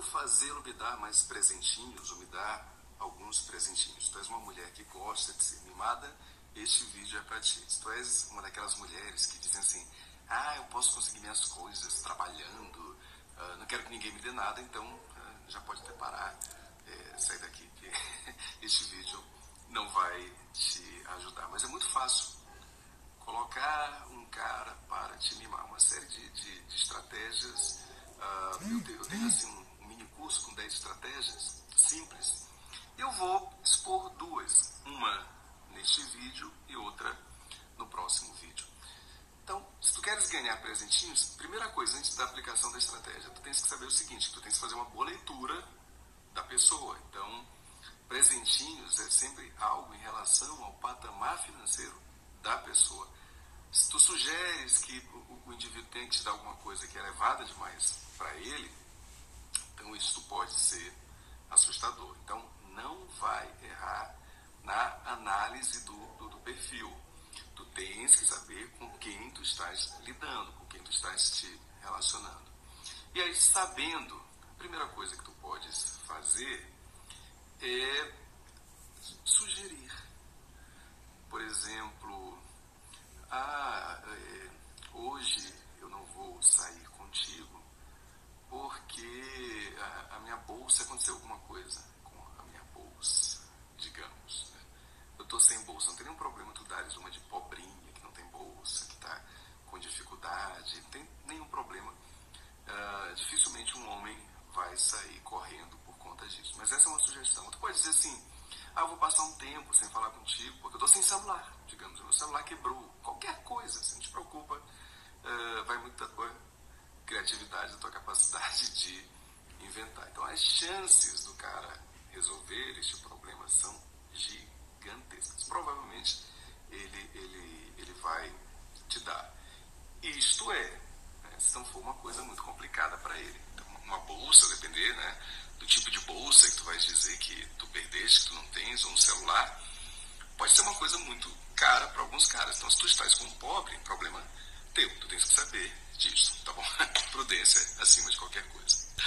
Como fazê-lo me dar mais presentinhos ou me dar alguns presentinhos? Tu és uma mulher que gosta de ser mimada, este vídeo é para ti. Tu és uma daquelas mulheres que dizem assim, ah, eu posso conseguir minhas coisas trabalhando, uh, não quero que ninguém me dê nada, então uh, já pode até parar, é, sair daqui, que este vídeo não vai te ajudar. Mas é muito fácil colocar um cara para te mimar, uma série de, de, de estratégias. Uh, eu, tenho, eu tenho assim um, um mini curso com 10 estratégias simples. Eu vou expor duas, uma neste vídeo e outra no próximo vídeo. Então, se tu queres ganhar presentinhos, primeira coisa, antes da aplicação da estratégia, tu tens que saber o seguinte, tu tens que fazer uma boa leitura da pessoa. Então, presentinhos é sempre algo em relação ao patamar financeiro da pessoa. Se tu sugeres que o, indivíduo tem que te dar alguma coisa que é elevada demais para ele, então isso pode ser assustador. Então, não vai errar na análise do, do, do perfil. Tu tens que saber com quem tu estás lidando, com quem tu estás te relacionando. E aí, sabendo, a primeira coisa que tu podes fazer é sugerir. Por exemplo, ah, é, hoje eu não vou sair contigo porque a, a minha bolsa aconteceu alguma coisa com a minha bolsa, digamos. Né? Eu estou sem bolsa, não tem nenhum problema tu dares uma de pobrinha que não tem bolsa, que está com dificuldade, não tem nenhum problema. Uh, dificilmente um homem vai sair correndo por conta disso. Mas essa é uma sugestão. Tu pode dizer assim, ah, eu vou passar um tempo sem falar contigo, porque eu estou sem celular, digamos, meu celular quebrou, qualquer coisa, se não te preocupa, uh, vai muito da tua criatividade, da tua capacidade de inventar. Então as chances do cara resolver este problema são gigantescas. Provavelmente ele, ele, ele vai te dar. Isto é, né, se não for uma coisa muito complicada para ele. Então, uma bolsa, depender né, do tipo de bolsa que tu vais dizer que tu perdeste, que tu não tens, ou um celular, pode ser uma coisa muito cara para alguns caras. Então, se tu estás com um pobre, problema teu, tu tens que saber disso, tá bom? Prudência acima de qualquer coisa.